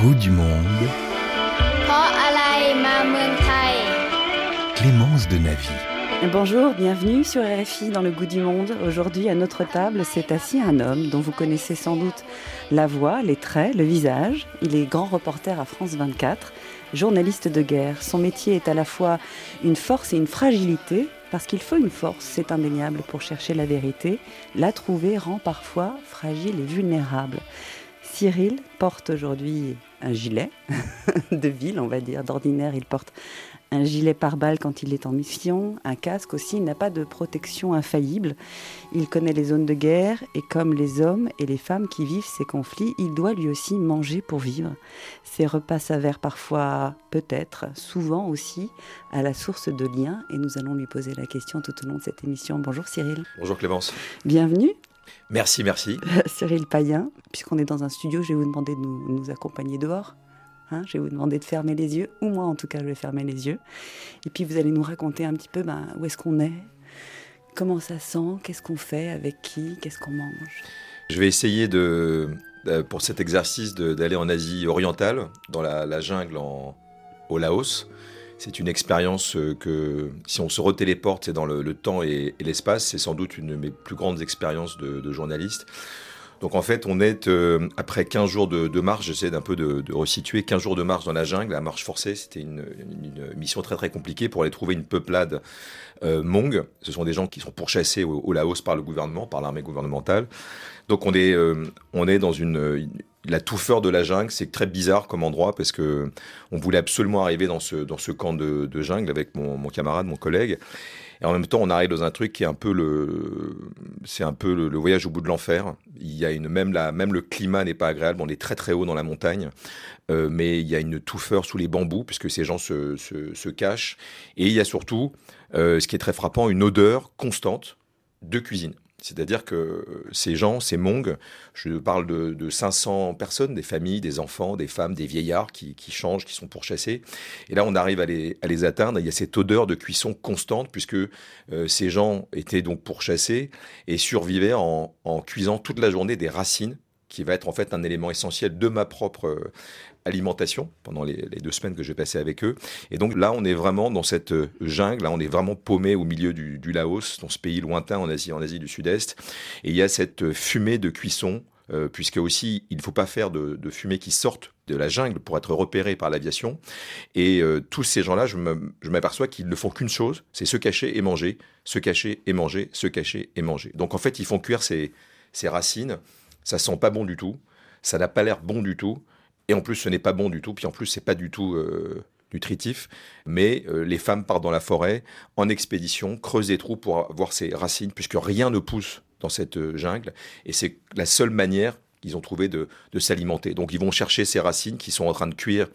goût du monde. Clémence de Navy. Bonjour, bienvenue sur RFI dans le goût du monde. Aujourd'hui, à notre table, c'est assis un homme dont vous connaissez sans doute la voix, les traits, le visage. Il est grand reporter à France 24, journaliste de guerre. Son métier est à la fois une force et une fragilité, parce qu'il faut une force, c'est indéniable, pour chercher la vérité. La trouver rend parfois fragile et vulnérable. Cyril porte aujourd'hui un gilet de ville, on va dire. D'ordinaire, il porte un gilet pare-balles quand il est en mission, un casque aussi. Il n'a pas de protection infaillible. Il connaît les zones de guerre et comme les hommes et les femmes qui vivent ces conflits, il doit lui aussi manger pour vivre. Ses repas s'avèrent parfois, peut-être, souvent aussi, à la source de liens et nous allons lui poser la question tout au long de cette émission. Bonjour Cyril. Bonjour Clémence. Bienvenue. Merci, merci. Cyril Payen, puisqu'on est dans un studio, je vais vous demander de nous, nous accompagner dehors. Hein, je vais vous demander de fermer les yeux, ou moi en tout cas, je vais fermer les yeux. Et puis vous allez nous raconter un petit peu ben, où est-ce qu'on est, comment ça sent, qu'est-ce qu'on fait, avec qui, qu'est-ce qu'on mange. Je vais essayer de, euh, pour cet exercice d'aller en Asie orientale, dans la, jungle en, au Laos. C'est une expérience euh, que, si on se retéléporte, c'est dans le, temps et, l'espace, c'est sans doute une de mes plus grandes expériences de, journaliste. Donc en fait, on est euh, après 15 jours de, marche, j'essaie d'un peu de, resituer, 15 jours de marche dans la jungle, la marche forcée, c'était une, mission très très compliquée pour aller trouver une peuplade euh. Ce sont des gens qui sont pourchassés au, Laos par le gouvernement, par l'armée gouvernementale. Donc on est, euh, on est dans une, la touffeur de la jungle, c'est très bizarre comme endroit parce que on voulait absolument arriver dans ce, dans ce camp de, jungle avec mon, mon camarade, mon collègue. Et en même temps, on arrive dans un truc qui est un peu le, c'est un peu le, voyage au bout de l'enfer. Il y a une même la, même le climat n'est pas agréable. On est très très haut dans la montagne, euh, mais il y a une touffeur sous les bambous puisque ces gens se, se, se cachent. Et il y a surtout, euh, ce qui est très frappant, une odeur constante de cuisine. C'est-à-dire que ces gens, ces mongs, je parle de, 500 personnes, des familles, des enfants, des femmes, des vieillards qui, changent, qui sont pourchassés. Et là, on arrive à les, atteindre. Il y a cette odeur de cuisson constante, puisque euh, ces gens étaient donc pourchassés et survivaient en cuisant toute la journée des racines qui va être en fait un élément essentiel de ma propre euh, alimentation pendant les, deux semaines que je vais passer avec eux. Et donc là, on est vraiment dans cette euh, jungle, on est vraiment paumé au milieu du, Laos, dans ce pays lointain en Asie, en Asie du Sud-Est. Et il y a cette euh, fumée de cuisson, puisque aussi, il ne faut pas faire de, fumée qui sorte de la jungle pour être repéré par l'aviation. Et tous ces gens-là, je m'aperçois qu'ils ne font qu'une chose, c'est se cacher et manger, se cacher et manger, se cacher et manger. Donc en fait, ils font cuire ces racines ça sent pas bon du tout, ça n'a pas l'air bon du tout, et en plus ce n'est pas bon du tout, puis en plus c'est pas du tout euh, nutritif, mais euh, les femmes partent dans la forêt en expédition, creusent des trous pour voir ces racines, puisque rien ne pousse dans cette euh, jungle, et c'est la seule manière qu'ils ont trouvé de, de s'alimenter. Donc ils vont chercher ces racines qui sont en train de cuire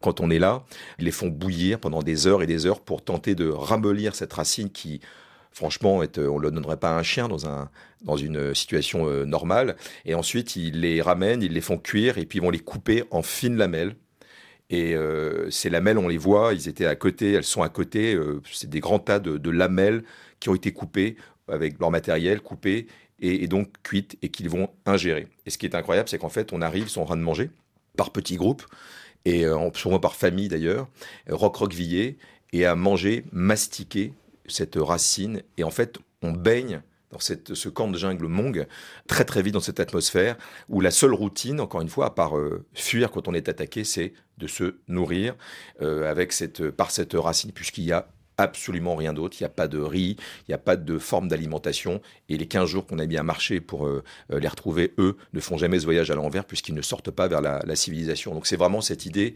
quand on est là, ils les font bouillir pendant des heures et des heures pour tenter de ramollir cette racine qui franchement, euh, on ne le donnerait pas à un chien dans, un, dans une situation euh, normale. Et ensuite, ils les ramènent, ils les font cuire et puis ils vont les couper en fines lamelles. Et euh, ces lamelles, on les voit, ils étaient à côté, elles sont à côté. c'est des grands tas de, lamelles qui ont été coupées avec leur matériel, coupées et, donc cuites et qu'ils vont ingérer. Et ce qui est incroyable, c'est qu'en fait, on arrive, ils sont en train de manger par petits groupes et souvent par famille d'ailleurs, roc-roquevillés, et à manger, mastiquer cette racine. Et en fait, on baigne dans cette, ce camp de jungle Mong, très très vite dans cette atmosphère, où la seule routine, encore une fois, à part euh, fuir quand on est attaqué, c'est de se nourrir euh, avec cette, par cette racine, puisqu'il y a absolument rien d'autre. Il n'y a pas de riz, il n'y a pas de forme d'alimentation. Et les 15 jours qu'on a mis à marcher pour euh, les retrouver, eux, ne font jamais ce voyage à l'envers puisqu'ils ne sortent pas vers la, la civilisation. Donc c'est vraiment cette idée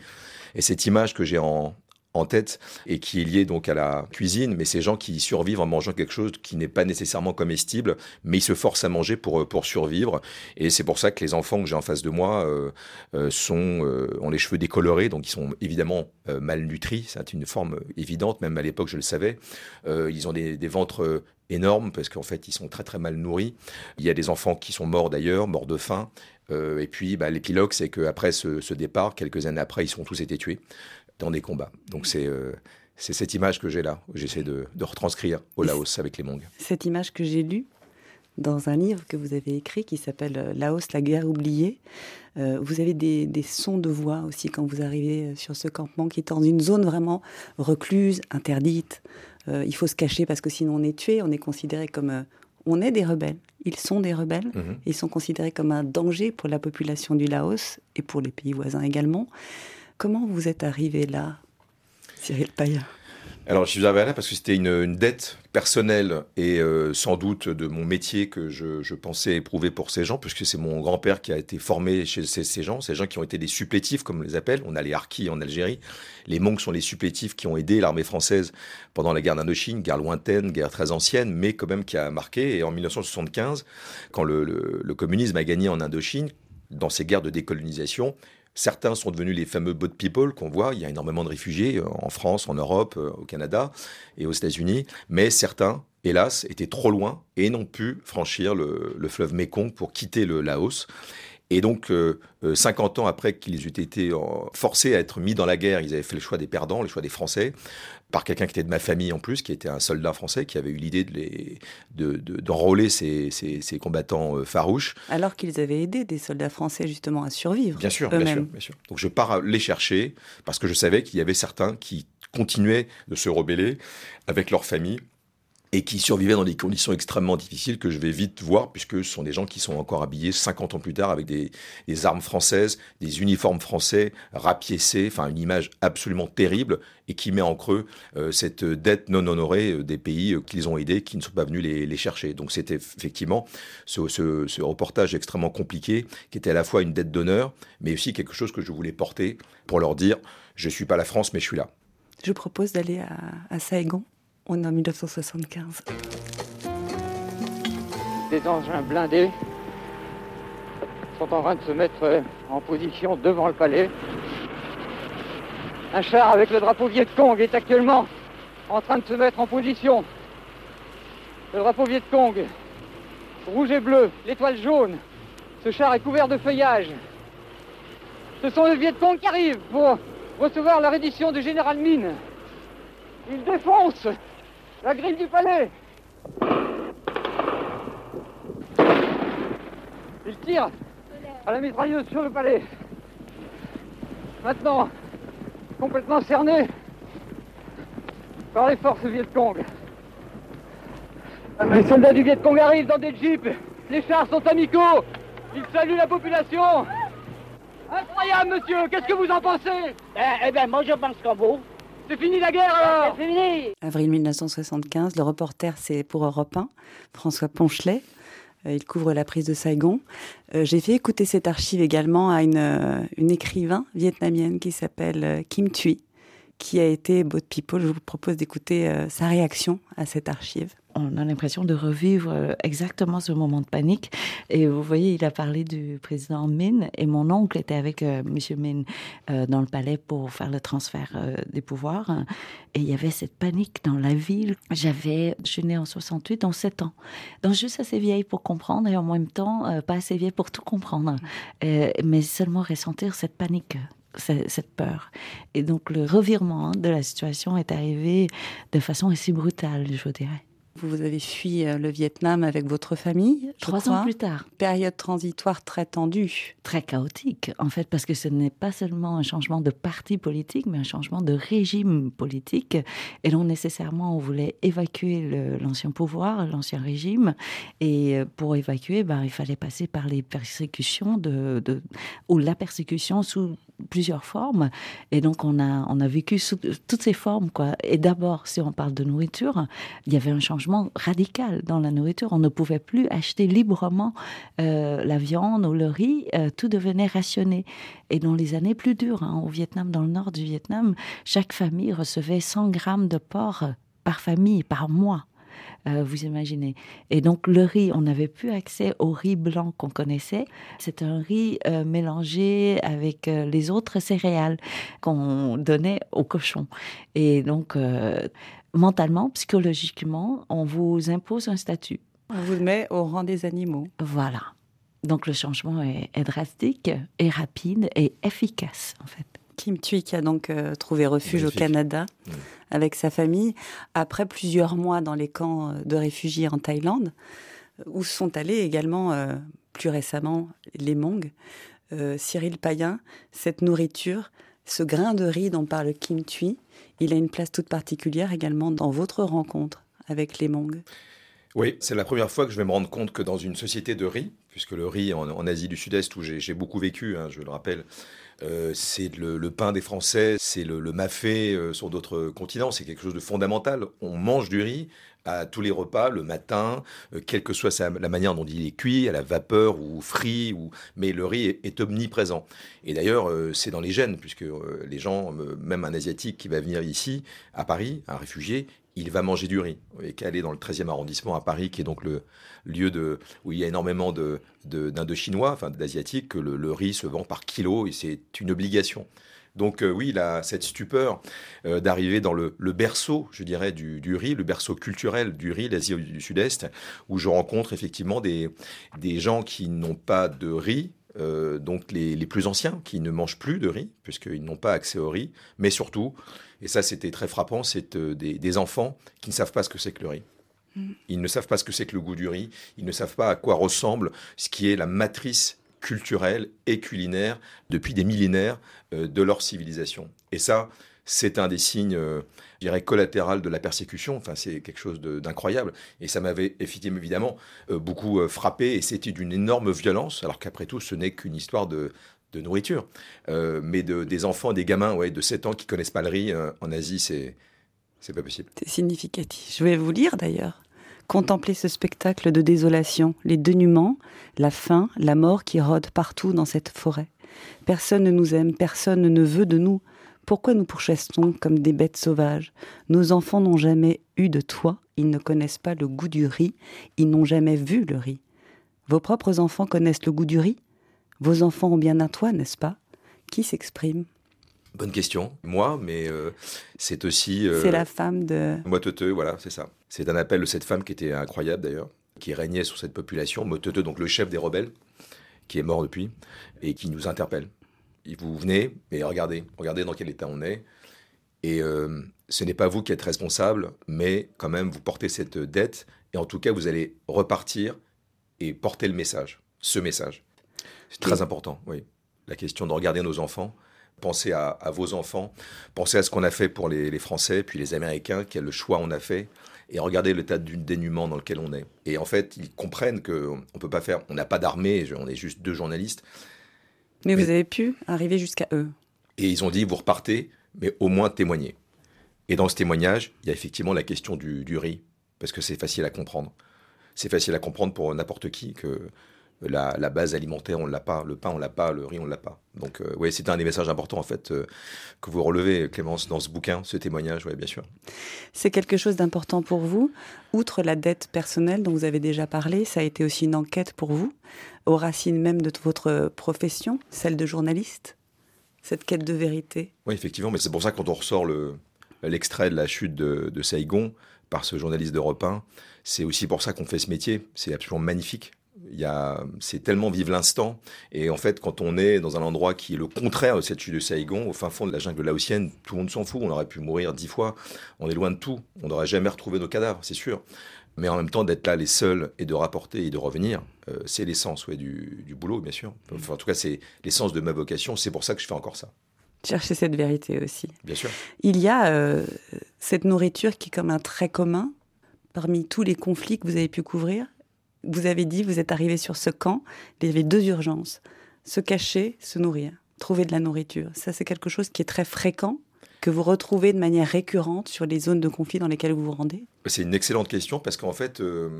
et cette image que j'ai en, en tête et qui est lié donc à la cuisine, mais ces gens qui survivent en mangeant quelque chose qui n'est pas nécessairement comestible, mais ils se forcent à manger pour, pour survivre. Et c'est pour ça que les enfants que j'ai en face de moi euh, euh, sont, euh, ont les cheveux décolorés, donc ils sont évidemment malnutris, c'est une forme évidente, même à l'époque je le savais. ils ont des, ventres énormes parce qu'en fait ils sont très très mal nourris. Il y a des enfants qui sont morts d'ailleurs, morts de faim. et puis bah, l'épilogue c'est qu'après ce, ce départ, quelques années après, ils sont tous été tués dans des combats. Donc c'est euh, c'est cette image que j'ai là, j'essaie de, de, retranscrire au Laos avec les Mongs. Cette image que j'ai lue dans un livre que vous avez écrit qui s'appelle Laos, la guerre oubliée. vous avez des, des, sons de voix aussi quand vous arrivez sur ce campement qui est dans une zone vraiment recluse, interdite. il faut se cacher parce que sinon on est tué, on est considéré comme on est des rebelles. Ils sont des rebelles. Mhm. Ils sont considérés comme un danger pour la population du Laos et pour les pays voisins également. Comment vous êtes arrivé là, Cyril Paya alors, je suis arrivé là parce que c'était une, dette personnelle et euh, sans doute de mon métier que je, pensais éprouver pour ces gens, puisque c'est mon grand-père qui a été formé chez ces, gens, ces gens qui ont été des supplétifs, comme on les appelle. On a les harkis en Algérie. Les monks sont les supplétifs qui ont aidé l'armée française pendant la guerre d'Indochine, guerre lointaine, guerre très ancienne, mais quand même qui a marqué. Et en 1975, quand le communisme a gagné en Indochine, dans ces guerres de décolonisation, Certains sont devenus les fameux boat people qu'on voit. Il y a énormément de réfugiés euh, en France, en Europe, euh, au Canada et aux États-Unis. Mais certains, hélas, étaient trop loin et n'ont pu franchir le, fleuve Mekong pour quitter le Laos. Et donc, 50 euh, ans après qu'ils eut été forcés à être mis dans la guerre, ils avaient fait le choix des perdants, le choix des Français par quelqu'un qui était de ma famille en plus, qui était un soldat français, qui avait eu l'idée de d'enrôler ces, ces, combattants euh, farouches. Alors qu'ils avaient aidé des soldats français justement à survivre. Bien sûr, bien sûr, bien sûr. Donc je pars les chercher parce que je savais qu'il y avait certains qui continuaient de se rebeller avec leur famille et qui survivaient dans des conditions extrêmement difficiles que je vais vite voir, puisque ce sont des gens qui sont encore habillés 50 ans plus tard avec des, armes françaises, des uniformes français, rapiécés, enfin une image absolument terrible, et qui met en creux euh, cette dette non honorée euh, des pays euh, qu'ils ont aidés, qui ne sont pas venus les, chercher. Donc c'était effectivement ce, reportage extrêmement compliqué, qui était à la fois une dette d'honneur, mais aussi quelque chose que je voulais porter pour leur dire, je ne suis pas la France, mais je suis là. Je propose d'aller à, à Saigon on est en 1975. Des engins blindés sont en train de se mettre en position devant le palais. Un char avec le drapeau Viet Cong est actuellement en train de se mettre en position. Le drapeau Viet Cong, rouge et bleu, l'étoile jaune. Ce char est couvert de feuillage. Ce sont les Viet Cong qui arrivent pour recevoir la reddition du général Mine. Ils défoncent la grille du palais Il tire à la mitrailleuse sur le palais. Maintenant, complètement cerné par les forces Viet Cong. Les soldats du Viet Cong arrivent dans des jeeps. Les chars sont amicaux. Ils saluent la population. Incroyable, monsieur. Qu'est-ce que vous en pensez? Eh, eh bien, moi, je pense comme vous. C'est fini la guerre alors C'est fini Avril 1975, le reporter c'est pour Europe 1, François Ponchelet. Euh, il couvre la prise de Saigon. Euh, j'ai fait écouter cette archive également à une, euh, une écrivain vietnamienne qui s'appelle Kim Thuy, qui a été Boat People. Je vous propose d'écouter sa réaction à cette archive on a l'impression de revivre euh, exactement ce moment de panique. Et vous voyez, il a parlé du président Min et mon oncle était avec M. Euh, Monsieur Min euh, dans le palais pour faire le transfert des pouvoirs. Et il y avait cette panique dans la ville. J'avais, je suis née en 68, donc 7 ans. Donc juste assez vieille pour comprendre et en même temps pas assez vieille pour tout comprendre. mais seulement ressentir cette panique cette peur. Et donc le revirement de la situation est arrivé de façon assez brutale, je dirais. Vous avez fui euh, le Vietnam avec votre famille. Trois ans plus tard. Période transitoire très tendue. Très chaotique, en fait, parce que ce n'est pas seulement un changement de parti politique, mais un changement de régime politique. Et donc, nécessairement, on voulait évacuer l'ancien pouvoir, l'ancien régime. Et euh, pour évacuer, ben, il fallait passer par les persécutions de, de, ou la persécution sous plusieurs formes. Et donc, on a, on a vécu sous toutes ces formes, quoi. Et d'abord, si on parle de nourriture, il y avait un changement radical dans la nourriture. On ne pouvait plus acheter librement euh, la viande ou le riz. Euh, tout devenait rationné. Et dans les années plus dures, hein, au Vietnam, dans le nord du Vietnam, chaque famille recevait 100 grammes de porc par famille, par mois. Euh, vous imaginez. Et donc le riz, on n'avait plus accès au riz blanc qu'on connaissait. C'est un riz euh, mélangé avec euh, les autres céréales qu'on donnait aux cochons. Et donc mentalement, psychologiquement, on vous impose un statut. On vous met au rang des animaux. Voilà. Donc le changement est, est drastique, et rapide et efficace en fait. Kim Thuy qui a donc euh, trouvé refuge au Canada avec sa famille après plusieurs mois dans les camps euh, de réfugiés en Thaïlande. où sont allés également plus récemment les Hmong. Cyril Payen, cette nourriture, ce grain de riz dont parle Kim Thuy, il a une place toute particulière également dans votre rencontre avec les Hmong. Oui, c'est la première fois que je vais me rendre compte que dans une société de riz, puisque le riz en, Asie du Sud-Est, où j'ai beaucoup vécu, hein, je le rappelle, euh, c'est le, pain des Français, c'est le, mafé euh, sur d'autres continents, c'est quelque chose de fondamental. On mange du riz à tous les repas, le matin, euh, quelle que soit la manière dont il est cuit, à la vapeur ou frit, ou... mais le riz est, omniprésent. Et d'ailleurs, c'est dans les gènes, puisque les gens, même un Asiatique qui va venir ici, à Paris, un réfugié, il va manger du riz. Et qu'elle est dans le 13e arrondissement à Paris, qui est donc le lieu de, où il y a énormément d'Indochinois, de, enfin d'Asiatiques, que le, riz se vend par kilo et c'est une obligation. Donc euh, oui, a cette stupeur euh, d'arriver dans le, berceau, je dirais, du, riz, le berceau culturel du riz, l'Asie du Sud-Est, où je rencontre effectivement des, des gens qui n'ont pas de riz, euh, donc les, les, plus anciens, qui ne mangent plus de riz, puisqu'ils n'ont pas accès au riz, mais surtout et ça, c'était très frappant, c'est euh, des, enfants qui ne savent pas ce que c'est que le riz. Mm. Ils ne savent pas ce que c'est que le goût du riz, ils ne savent pas à quoi ressemble ce qui est la matrice culturelle et culinaire depuis des millénaires euh, de leur civilisation. Et ça, c'est un des signes, euh, je dirais, collatéral de la persécution. Enfin, c'est quelque chose d'incroyable. Et ça m'avait évidemment beaucoup frappé. Et c'était d'une énorme violence, alors qu'après tout, ce n'est qu'une histoire de, nourriture. Euh, mais de, des enfants, des gamins ouais, de 7 ans qui connaissent pas le riz euh, en Asie, c'est c'est pas possible. C'est significatif. Je vais vous lire d'ailleurs. Contempler ce spectacle de désolation, les dénûments, la faim, la mort qui rôdent partout dans cette forêt. Personne ne nous aime, personne ne veut de nous. Pourquoi nous pourchassons comme des bêtes sauvages? Nos enfants n'ont jamais eu de toi, ils ne connaissent pas le goût du riz, ils n'ont jamais vu le riz. Vos propres enfants connaissent le goût du riz? Vos enfants ont bien un toit, n'est-ce pas? Qui s'exprime? Bonne question. Moi, mais euh, c'est aussi. Euh, c'est la femme de. Moteteux, voilà, c'est ça. C'est un appel de cette femme qui était incroyable d'ailleurs, qui régnait sur cette population. Moteteux, donc le chef des rebelles, qui est mort depuis, et qui nous interpelle. Vous venez, et regardez, regardez dans quel état on est. Et euh, ce n'est pas vous qui êtes responsable, mais quand même, vous portez cette dette, et en tout cas, vous allez repartir et porter le message, ce message. C'est très important, oui. La question de regarder nos enfants, penser à, vos enfants, penser à ce qu'on a fait pour les, Français, puis les Américains, quel le choix on a fait, et regarder l'état du dénuement dans lequel on est. Et en fait, ils comprennent qu'on ne peut pas faire, on n'a pas d'armée, on est juste deux journalistes. Mais, vous avez pu arriver jusqu'à eux. Et ils ont dit, vous repartez, mais au moins témoignez. Et dans ce témoignage, il y a effectivement la question du, du riz, parce que c'est facile à comprendre. C'est facile à comprendre pour n'importe qui que la, base alimentaire, on ne l'a pas, le pain, on l'a pas, le riz, on ne l'a pas. Donc, euh, oui, c'est un des messages importants, en fait, euh, que vous relevez, Clémence, dans ce bouquin, ce témoignage, oui, bien sûr. C'est quelque chose d'important pour vous. Outre la dette personnelle dont vous avez déjà parlé, ça a été aussi une enquête pour vous, aux racines même de votre profession, celle de journaliste, cette quête de vérité? Oui, effectivement, mais c'est pour ça que quand on ressort l'extrait de la chute de, de Saigon par ce journaliste d'Europe 1, c'est aussi pour ça qu'on fait ce métier. C'est absolument magnifique c'est tellement vivre l'instant. Et en fait, quand on est dans un endroit qui est le contraire de cette chute de Saigon, au fin fond de la jungle laotienne, tout le monde s'en fout. On aurait pu mourir dix fois. On est loin de tout. On n'aurait jamais retrouvé nos cadavres, c'est sûr. Mais en même temps, d'être là les seuls et de rapporter et de revenir, euh, c'est l'essence ouais, du, boulot, bien sûr. en tout cas, c'est l'essence de ma vocation. C'est pour ça que je fais encore ça. Chercher cette vérité aussi. Bien sûr. Il y a euh, cette nourriture qui est comme un trait commun parmi tous les conflits que vous avez pu couvrir vous avez dit, vous êtes arrivé sur ce camp, il y avait deux urgences. Se cacher, se nourrir, trouver de la nourriture. Ça, c'est quelque chose qui est très fréquent, que vous retrouvez de manière récurrente sur les zones de conflit dans lesquelles vous vous rendez? C'est une excellente question parce qu'en fait, euh,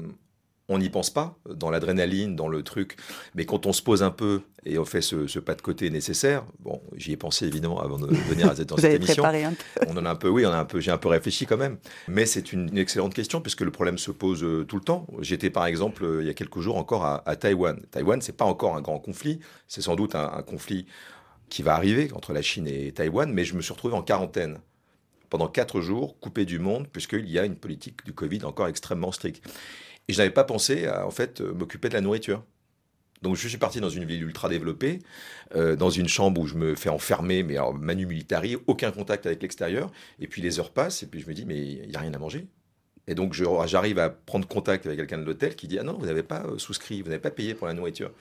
on n'y pense pas dans l'adrénaline, dans le truc. Mais quand on se pose un peu et on fait ce, pas de côté nécessaire, bon, j'y ai pensé évidemment avant de venir à cette, Vous avez émission. Préparé un peu. On en a un peu, oui, on a un peu, j'ai un peu réfléchi quand même. Mais c'est une, excellente question puisque le problème se pose euh, tout le temps. J'étais par exemple euh, il y a quelques jours encore à, à Taïwan. Taïwan, c'est pas encore un grand conflit. C'est sans doute un, un conflit qui va arriver entre la Chine et Taïwan, mais je me suis retrouvé en quarantaine pendant quatre jours, coupé du monde, puisqu'il y a une politique du Covid encore extrêmement stricte. Et je n'avais pas pensé à en fait euh, m'occuper de la nourriture. Donc je suis parti dans une ville ultra développée, euh, dans une chambre où je me fais enfermer, mais alors manu militari, aucun contact avec l'extérieur. Et puis les heures passent, et puis je me dis, mais il n'y a rien à manger. Et donc, j'arrive à prendre contact avec quelqu'un de l'hôtel qui dit Ah non, vous n'avez pas souscrit, vous n'avez pas payé pour la nourriture.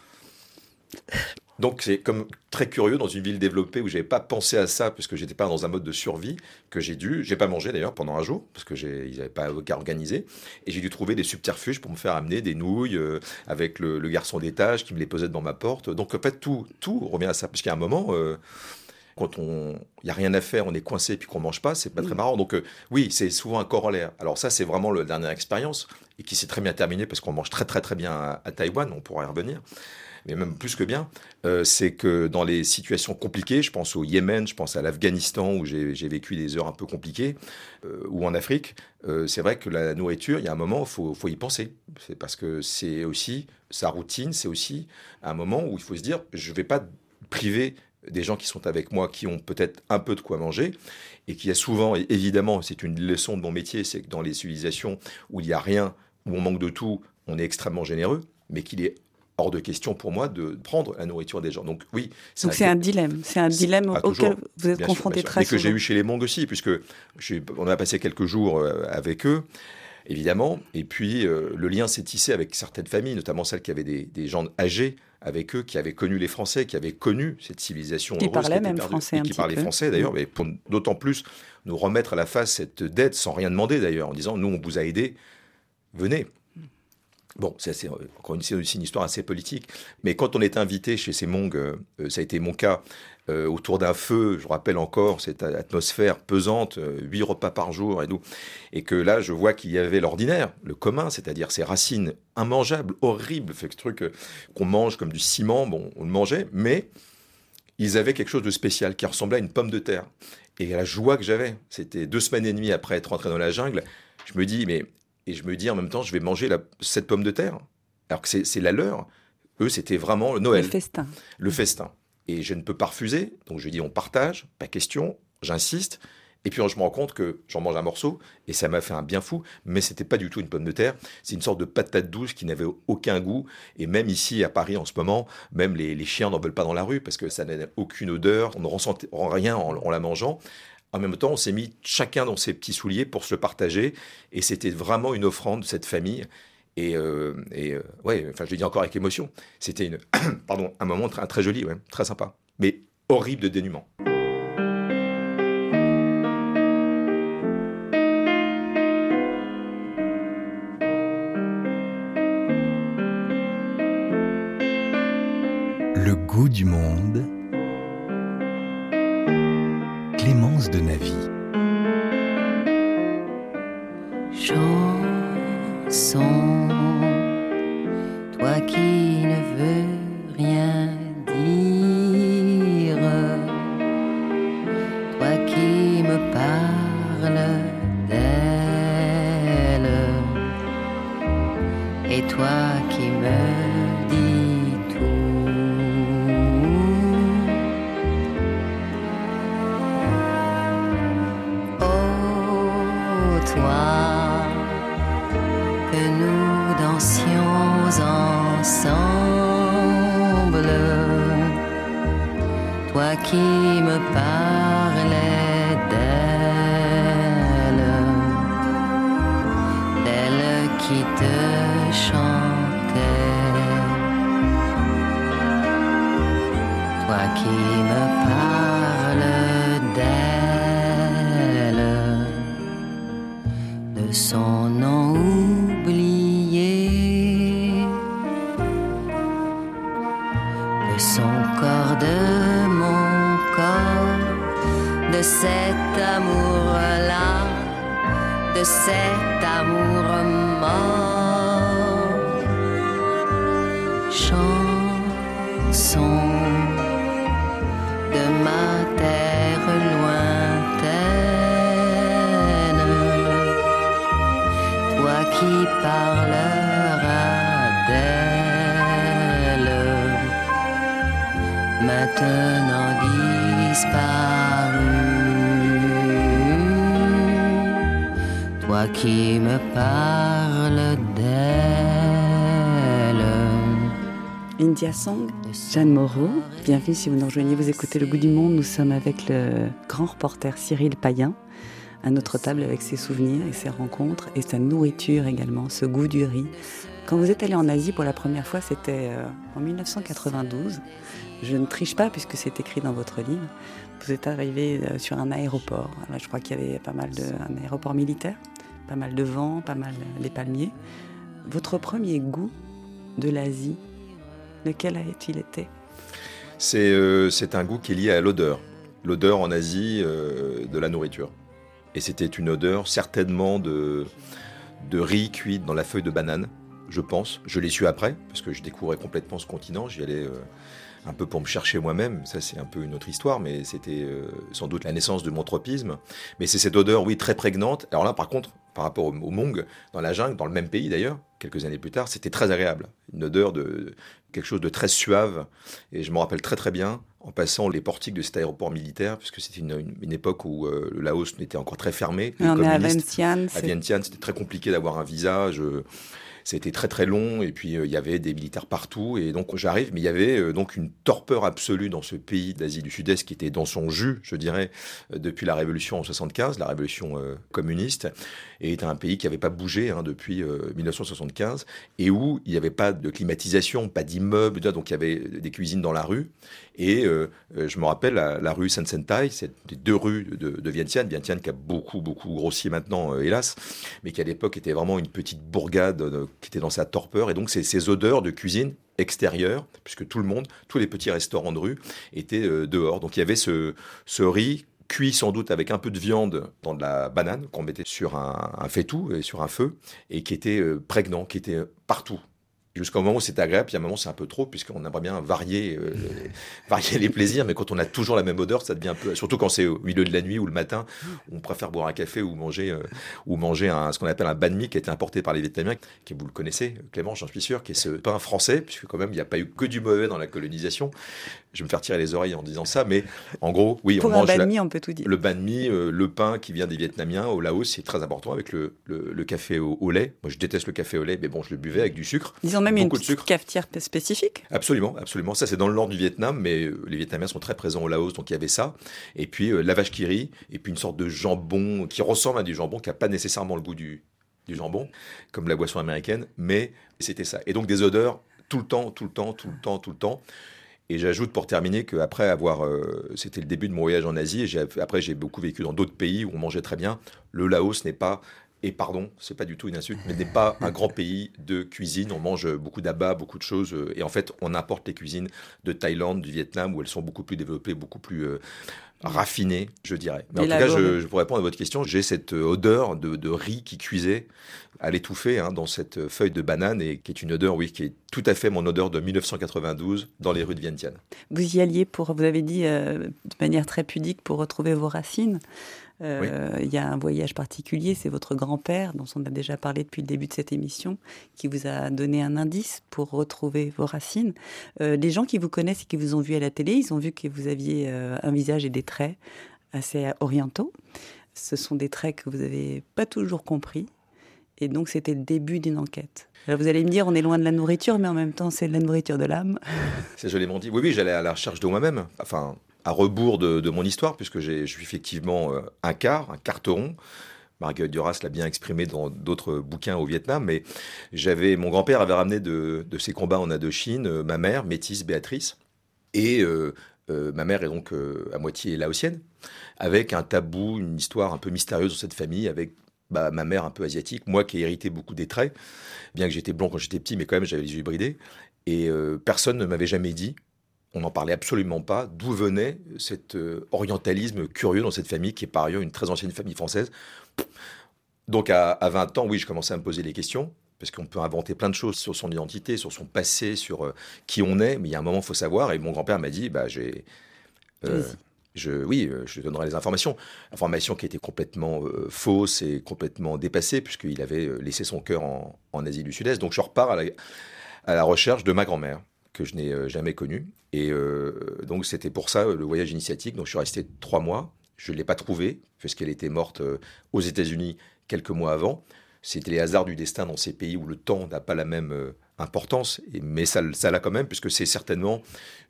Donc c'est comme très curieux dans une ville développée où j'avais pas pensé à ça puisque j'étais pas dans un mode de survie que j'ai dû, j'ai pas mangé d'ailleurs pendant un jour parce que ils n'avaient pas qu'à organiser et j'ai dû trouver des subterfuges pour me faire amener des nouilles euh, avec le, garçon d'étage qui me les posait devant ma porte. Donc en fait tout tout revient à ça parce qu'il y a un moment euh, quand on il y a rien à faire, on est coincé puis qu'on mange pas, c'est pas très marrant. Donc euh, oui, c'est souvent un corollaire. Alors ça c'est vraiment la dernière expérience et qui s'est très bien terminée parce qu'on mange très très très bien à, à Taïwan, on pourra y revenir mais même plus que bien, euh, c'est que dans les situations compliquées, je pense au Yémen, je pense à l'Afghanistan où j'ai vécu des heures un peu compliquées, euh, ou en Afrique, euh, c'est vrai que la nourriture, il y a un moment, il faut, y penser. C'est parce que c'est aussi sa routine, c'est aussi un moment où il faut se dire, je ne vais pas priver des gens qui sont avec moi, qui ont peut-être un peu de quoi manger, et qui a souvent, évidemment, c'est une leçon de mon métier, c'est que dans les civilisations où il n'y a rien, où on manque de tout, on est extrêmement généreux, mais qu'il est hors de question pour moi de prendre la nourriture des gens. Donc oui. Donc c'est un, dilemme, c'est un dilemme auquel vous êtes confronté très souvent. Et que j'ai eu chez les Mongs aussi, puisque on a passé quelques jours euh, avec eux évidemment. Et puis, euh, le lien s'est tissé avec certaines familles, notamment celles qui avaient des, gens âgés avec eux, qui avaient connu les Français, qui avaient connu cette civilisation qui parlaient même français et qui parlaient français d'ailleurs, mais pour d'autant plus nous remettre à la face cette dette sans rien demander d'ailleurs, en disant nous on vous a aidé, venez. Bon, c'est encore une, une histoire assez politique. Mais quand on est invité chez ces Mongs, euh, ça a été mon cas, euh, autour d'un feu, je rappelle encore cette atmosphère pesante, euh, huit repas par jour et tout, et que là, je vois qu'il y avait l'ordinaire, le commun, c'est-à-dire ces racines immangeables, horribles, fait ce truc qu'on mange comme du ciment, bon, on le mangeait, mais ils avaient quelque chose de spécial qui ressemblait à une pomme de terre. Et la joie que j'avais, c'était deux semaines et demie après être rentré dans la jungle, je me dis, mais et je me dis en même temps, je vais manger cette pomme de terre, alors que c'est la leur. Eux, c'était vraiment le Noël. Le festin. Le festin. Et je ne peux pas refuser. Donc je dis, on partage, pas question, j'insiste. Et puis je me rends compte que j'en mange un morceau et ça m'a fait un bien fou, mais c'était pas du tout une pomme de terre. C'est une sorte de patate douce qui n'avait aucun goût. Et même ici à Paris en ce moment, même les, chiens n'en veulent pas dans la rue parce que ça n'a aucune odeur. On ne ressent rien en la mangeant. En même temps, on s'est mis chacun dans ses petits souliers pour se le partager. Et c'était vraiment une offrande de cette famille. Et, euh, euh, ouais, enfin, je le dis encore avec émotion. C'était une, pardon, un moment très, joli, très sympa, mais horrible de dénuement. Le goût du monde Clémence de Navy. Chanson, toi qui parleras d'elle, maintenant disparu. Toi qui me parles d'elle. India Song, Jeanne Moreau, bienvenue si vous nous rejoignez, vous écoutez Le Goût du Monde, nous sommes avec le grand reporter Cyril Payen. À notre table avec ses souvenirs et ses rencontres et sa nourriture également, ce goût du riz. Quand vous êtes allé en Asie pour la première fois, c'était euh, en 1992. Je ne triche pas puisque c'est écrit dans votre livre. Vous êtes arrivé euh, sur un aéroport. je crois qu'il y avait pas mal de un aéroport militaire, pas mal de vent, pas mal des palmiers. Votre premier goût de l'Asie, lequel a-t-il été? C'est c'est un goût qui est lié à l'odeur. L'odeur en Asie de la nourriture. Et c'était une odeur certainement de, de riz cuit dans la feuille de banane, je pense. Je l'ai su après, parce que je découvrais complètement ce continent. J'y allais euh, un peu pour me chercher moi-même. Ça, c'est un peu une autre histoire, mais c'était euh, sans doute la naissance de mon tropisme. Mais c'est cette odeur, oui, très prégnante. Alors là, par contre, par rapport au, au Mong, dans la jungle, dans le même pays d'ailleurs, quelques années plus tard, c'était très agréable. Une odeur de quelque chose de très suave. Et je me rappelle très très bien en passant les portiques de cet aéroport militaire, puisque c'était une, une, époque où euh, le Laos n'était encore très fermé. On est à Vientiane. À Vientiane, c'était très compliqué d'avoir un visa. Je, c'était très très long et puis euh, il y avait des militaires partout et donc j'arrive mais il y avait euh, donc une torpeur absolue dans ce pays d'Asie du Sud-Est qui était dans son jus, je dirais, euh, depuis la révolution en 75, la révolution communiste et était un pays qui n'avait pas bougé hein, depuis 1975 et où il n'y avait pas de climatisation, pas d'immeubles, donc il y avait des cuisines dans la rue et je me rappelle la, rue Sensentai, c'est les deux rues de, de Vientiane, Vientiane qui a beaucoup beaucoup grossi maintenant hélas, mais qui à l'époque était vraiment une petite bourgade qui était dans sa torpeur. Et donc, c'est ces odeurs de cuisine extérieure, puisque tout le monde, tous les petits restaurants de rue étaient euh, dehors. Donc, il y avait ce, ce riz cuit sans doute avec un peu de viande dans de la banane qu'on mettait sur un, un faitout et sur un feu et qui était euh, prégnant, qui était partout jusqu'au moment où c'est agréable, puis à un moment c'est un peu trop, puisqu'on aimerait bien varier, euh, varier les plaisirs, mais quand on a toujours la même odeur, ça devient un peu. Surtout quand c'est au milieu de la nuit ou le matin, on préfère boire un café ou manger, euh, ou manger un, ce qu'on appelle un banh mi qui a été importé par les Vietnamiens, qui vous le connaissez, Clément, j'en suis sûr, qui est ce pain français, puisque quand même il n'y a pas eu que du mauvais dans la colonisation. Je vais me faire tirer les oreilles en disant ça, mais en gros, oui, Pour on mange un banh mi, on peut tout dire. le banh mi, euh, le pain qui vient des Vietnamiens au Laos, c'est très important avec le, le, le café au, au, lait. Moi, je déteste le café au lait, mais bon, je le buvais avec du sucre. Disons même beaucoup une de sucre. cafetière spécifique. Absolument, absolument. Ça, c'est dans le nord du Vietnam, mais euh, les Vietnamiens sont très présents au Laos, donc il y avait ça. Et puis euh, la vache qui rit, et puis une sorte de jambon qui ressemble à du jambon, qui n'a pas nécessairement le goût du, du jambon, comme la boisson américaine, mais c'était ça. Et donc des odeurs tout le temps, tout le temps, tout le temps, tout le temps. Et j'ajoute pour terminer qu'après avoir, euh, c'était le début de mon voyage en Asie, et après j'ai beaucoup vécu dans d'autres pays où on mangeait très bien. Le Laos n'est pas, et pardon, c'est pas du tout une insulte, mais n'est pas un grand pays de cuisine. On mange beaucoup d'abats, beaucoup de choses, euh, et en fait on importe les cuisines de Thaïlande, du Vietnam, où elles sont beaucoup plus développées, beaucoup plus euh, raffinées, je dirais. Mais en tout cas, je, je pour répondre à votre question, j'ai cette euh, odeur de, de riz qui cuisait à l'étouffer hein, dans cette feuille de banane, et qui est une odeur, oui, qui est tout à fait mon odeur de 1992 dans les rues de Vientiane. Vous y alliez pour, vous avez dit euh, de manière très pudique, pour retrouver vos racines. Euh, Il y a un voyage particulier, c'est votre grand-père, dont on a déjà parlé depuis le début de cette émission, qui vous a donné un indice pour retrouver vos racines. Euh, les gens qui vous connaissent et qui vous ont vu à la télé, ils ont vu que vous aviez euh, un visage et des traits assez orientaux. Ce sont des traits que vous n'avez pas toujours compris. Et donc, c'était le début d'une enquête. Alors, vous allez me dire, on est loin de la nourriture, mais en même temps, c'est de la nourriture de l'âme. C'est joliment dit. Oui, oui, j'allais à la recherche de moi-même. Enfin, à rebours de, de mon histoire, puisque je suis effectivement euh, un quart, un carteron. Marguerite Duras l'a bien exprimé dans d'autres bouquins au Vietnam, mais j'avais, mon grand-père avait ramené de, de ses combats en Indochine euh, ma mère, métisse Béatrice, et euh, ma mère est donc à moitié laotienne, avec un tabou, une histoire un peu mystérieuse dans cette famille, avec bah, ma mère un peu asiatique, moi qui ai hérité beaucoup des traits, bien que j'étais blond quand j'étais petit, mais quand même j'avais les yeux bridés, et personne ne m'avait jamais dit, on n'en parlait absolument pas, d'où venait cet euh, orientalisme curieux dans cette famille, qui est par ailleurs une très ancienne famille française. Donc à, à 20 ans, oui, je commençais à me poser les questions, parce qu'on peut inventer plein de choses sur son identité, sur son passé, sur euh, qui on est, mais il y a un moment, il faut savoir, et mon grand-père m'a dit, bah, j'ai... euh, Vas-y. je, oui, euh, je donnerai les informations. Informations qui étaient complètement euh, fausses et complètement dépassées, puisqu'il avait euh, laissé son cœur en, en Asie du Sud-Est. Donc je repars à la, à la recherche de ma grand-mère, que je n'ai euh, jamais connue. Et euh, donc c'était pour ça euh, le voyage initiatique. Donc je suis resté trois mois. Je ne l'ai pas trouvée, puisqu'elle était morte aux États-Unis quelques mois avant. C'était les hasards du destin dans ces pays où le temps n'a pas la même importance, mais ça ça l'a quand même, puisque c'est certainement,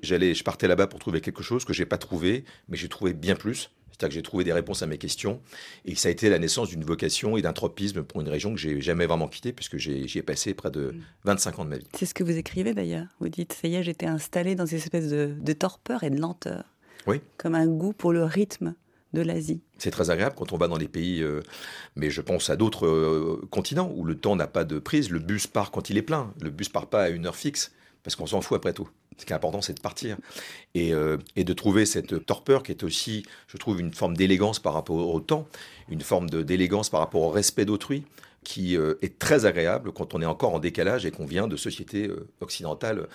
j'allais, je partais là-bas pour trouver quelque chose que j'ai pas trouvé, mais j'ai trouvé bien plus. C'est-à-dire que j'ai trouvé des réponses à mes questions et ça a été la naissance d'une vocation et d'un tropisme pour une région que j'ai jamais vraiment quittée puisque j'y ai passé près de 25 ans de ma vie. C'est ce que vous écrivez d'ailleurs. Vous dites, ça y est, j'étais installé dans une espèce de, de torpeur et de lenteur. Oui. Comme un goût pour le rythme de l'Asie. C'est très agréable quand on va dans des pays, euh, mais je pense à d'autres euh, continents où le temps n'a pas de prise. Le bus part quand il est plein. Le bus part pas à une heure fixe parce qu'on s'en fout après tout. Ce qui est important, c'est de partir. Et, euh, et de trouver cette torpeur qui est aussi, je trouve, une forme d'élégance par rapport au temps, une forme d'élégance par rapport au respect d'autrui qui euh, est très agréable quand on est encore en décalage et qu'on vient de sociétés euh, occidentales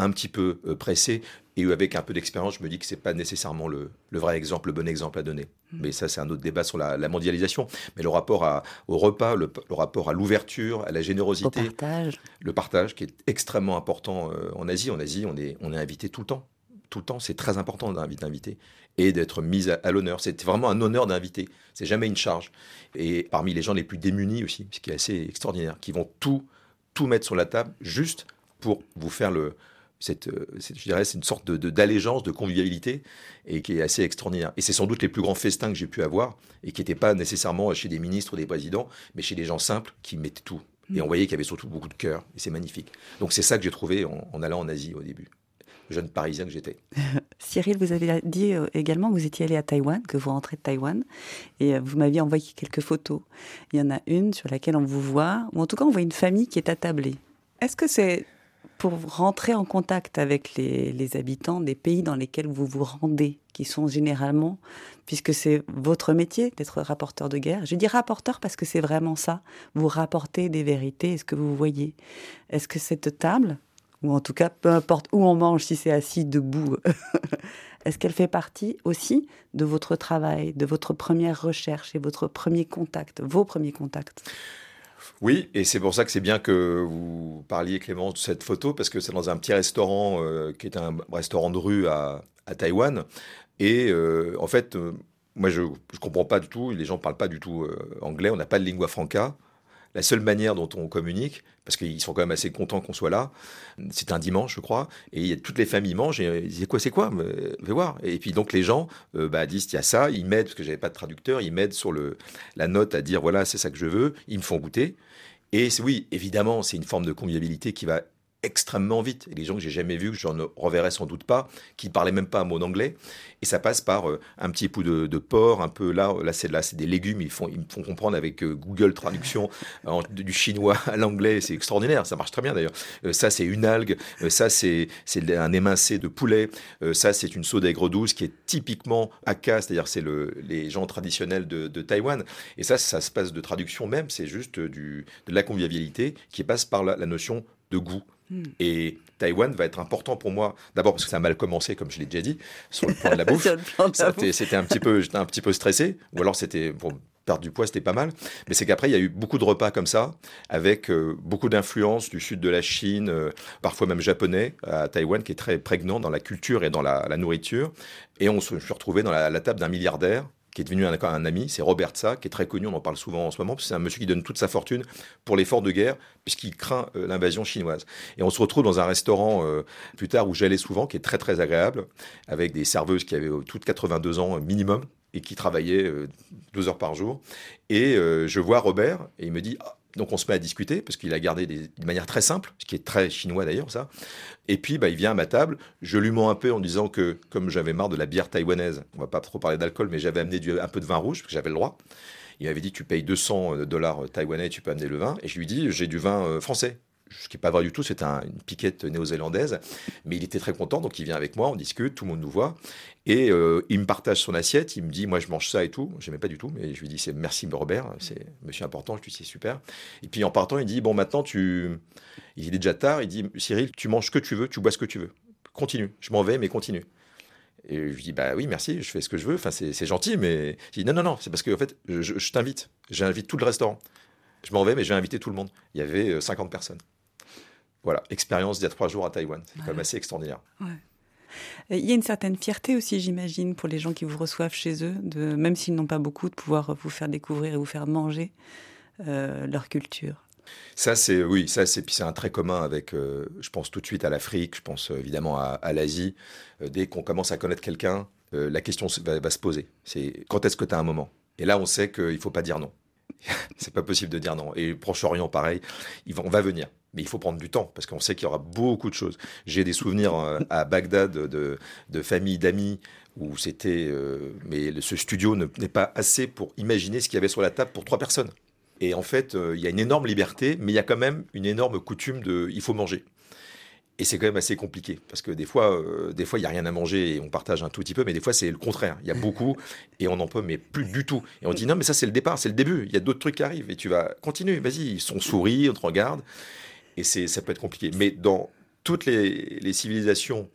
un petit peu euh, pressées et avec un peu d'expérience, je me dis que c'est pas nécessairement le, le vrai exemple, le bon exemple à donner. Mais ça, c'est un autre débat sur la, la mondialisation. Mais le rapport à- au repas, le, le rapport à l'ouverture, à la Au générosité, partage. le partage qui est extrêmement important en Asie. En Asie, on est, on est invité tout le temps. Tout le temps, c'est très important d'inviter et d'être mis à, à l'honneur. C'est vraiment un honneur d'inviter. C'est jamais une charge. Et parmi les gens les plus démunis aussi, ce qui est assez extraordinaire, qui vont tout, tout mettre sur la table juste pour vous faire le. Cette, euh, cette- je dirais, c'est une sorte de, de- d'allégeance, de convivialité, et qui est assez extraordinaire. Et c'est sans doute les plus grands festins que j'ai pu avoir, et qui n'étaient pas nécessairement chez des ministres ou des présidents, mais chez des gens simples qui mettaient tout. Et on voyait qu'il y avait surtout beaucoup de cœur, et c'est magnifique. Donc c'est ça que j'ai trouvé en, en allant en Asie au début. Jeune Parisien que j'étais. Cyril, vous avez dit euh, également que vous étiez allé à Taïwan, que vous rentrez de Taïwan, et euh, vous m'aviez envoyé quelques photos. Il y en a une sur laquelle on vous voit, ou en tout cas on voit une famille qui est attablée. Est-ce que c'est pour rentrer en contact avec les, les habitants des pays dans lesquels vous vous rendez, qui sont généralement, puisque c'est votre métier d'être rapporteur de guerre, je dis rapporteur parce que c'est vraiment ça, vous rapportez des vérités, est-ce que vous voyez? Est-ce que cette table, ou en tout cas peu importe où on mange, si c'est assis, debout, est-ce qu'elle fait partie aussi de votre travail, de votre première recherche et votre premier contact, vos premiers contacts? Oui, et c'est pour ça que c'est bien que vous parliez, Clémence, de cette photo, parce que c'est dans un petit restaurant euh, qui est un restaurant de rue à, à Taïwan. Et euh, en fait, euh, moi, je ne comprends pas du tout, les gens ne parlent pas du tout anglais, on n'a pas de lingua franca. La seule manière dont on communique, parce qu'ils sont quand même assez contents qu'on soit là, c'est un dimanche, je crois, et toutes les familles mangent, et euh, ils disent quoi, c'est quoi Mais, Fais voir. Et puis donc les gens euh, bah, disent, il y a ça, ils m'aident, parce que j'avais pas de traducteur, ils m'aident sur la note à dire, voilà, c'est ça que je veux, ils me font goûter. Et oui, évidemment, c'est une forme de convivialité qui va extrêmement vite. Et les gens que j'ai jamais vus, que j'en reverrai sans doute pas, qui parlaient même pas un mot d'anglais. Et ça passe par euh, un petit coup de, porc, un peu là, là c'est là, c'est des légumes. Ils font, ils me font comprendre avec euh, Google Traduction du chinois à l'anglais. C'est extraordinaire. Ça marche très bien d'ailleurs. Euh, ça c'est une algue. Ça c'est un émincé de poulet. Ça c'est une sauce d'aigre douce qui est typiquement Hakka, c'est-à-dire c'est le, les gens traditionnels de, Taïwan. Et ça, ça se passe de traduction même. C'est juste de la convivialité qui passe par la notion de goût. Hmm. Et Taïwan va être important pour moi, d'abord parce que ça a mal commencé, comme je l'ai déjà dit, sur le plan de la bouffe. C'était un petit peu, j'étais un petit peu stressé, ou alors c'était pour perdre du poids, c'était pas mal. Mais c'est qu'après, il y a eu beaucoup de repas comme ça, avec euh, beaucoup d'influences du sud de la Chine, euh, parfois même japonais, à Taïwan, qui est très prégnant dans la culture et dans la, la nourriture. Et on se je suis retrouvé dans la, la table d'un milliardaire qui est devenu un, un ami, c'est Robert Sa, qui est très connu, on en parle souvent en ce moment, c'est un monsieur qui donne toute sa fortune pour l'effort de guerre, puisqu'il craint euh, l'invasion chinoise. Et on se retrouve dans un restaurant euh, plus tard où j'allais souvent, qui est très très agréable, avec des serveuses qui avaient euh, toutes 82 ans minimum et qui travaillaient euh, 12 heures par jour. Et je vois Robert et il me dit, donc on se met à discuter parce qu'il a gardé de manière très simple, ce qui est très chinois d'ailleurs ça. Et puis bah, il vient à ma table, je lui mens un peu en disant que comme j'avais marre de la bière taïwanaise, on va pas trop parler d'alcool, mais j'avais amené du, un peu de vin rouge parce que j'avais le droit. Il m'avait dit tu payes 200 dollars taïwanais, tu peux amener le vin. Et je lui dis j'ai du vin euh, français. Ce qui n'est pas vrai du tout, c'est un- une piquette néo-zélandaise. Mais il était très content, donc il vient avec moi, on discute, tout le monde nous voit. Et euh, il me partage son assiette, il me dit, moi je mange ça et tout. Je n'aimais pas du tout, mais je lui dis, c'est merci Robert, c'est monsieur important, je lui dis, c'est super. Et puis en partant, il dit, bon maintenant tu... Il est déjà tard, il dit, Cyril, tu manges ce que tu veux, tu bois ce que tu veux. Continue, je m'en vais, mais continue. Et je lui dis, bah oui, merci, je fais ce que je veux, enfin c'est gentil, mais... Je dis, non, non, non, c'est parce que fait, je, t'invite, j'invite tout le restaurant. Je m'en vais, mais j'ai invité tout le monde. Il y avait euh, 50 personnes. Voilà, expérience d'il y a trois jours à Taïwan. C'est quand même assez extraordinaire. Il y a une certaine fierté aussi, j'imagine, pour les gens qui vous reçoivent chez eux, de, même s'ils n'ont pas beaucoup, de pouvoir vous faire découvrir et vous faire manger euh, leur culture. Ça, c'est oui, ça c'est puis c'est un trait commun avec. euh, je pense tout de suite à l'Afrique, je pense euh, évidemment à, à l'Asie. Euh, dès qu'on commence à connaître quelqu'un, la question va, va se poser. C'est quand est-ce que tu as un moment? Et là, on sait qu'il ne faut pas dire non. c'est pas possible de dire non. Et Proche-Orient, pareil, on va venir. Mais il faut prendre du temps parce qu'on sait qu'il y aura beaucoup de choses. J'ai des souvenirs euh, à Bagdad de, de familles, d'amis où c'était. euh, mais ce studio ne- n'est pas assez pour imaginer ce qu'il y avait sur la table pour trois personnes. Et en fait, euh, il y a une énorme liberté, mais il y a quand même une énorme coutume de il faut manger. Et c'est quand même assez compliqué parce que des fois, des fois, il y a rien à manger et on partage un tout petit peu, mais des fois, c'est le contraire. Il y a beaucoup et on n'en peut mais plus du tout. Et on dit non, mais ça, c'est le départ, c'est le début. Il y a d'autres trucs qui arrivent et tu vas continuer. Vas-y, ils sont souris, on te regarde et c'est, ça peut être compliqué. Mais dans toutes les, les civilisations,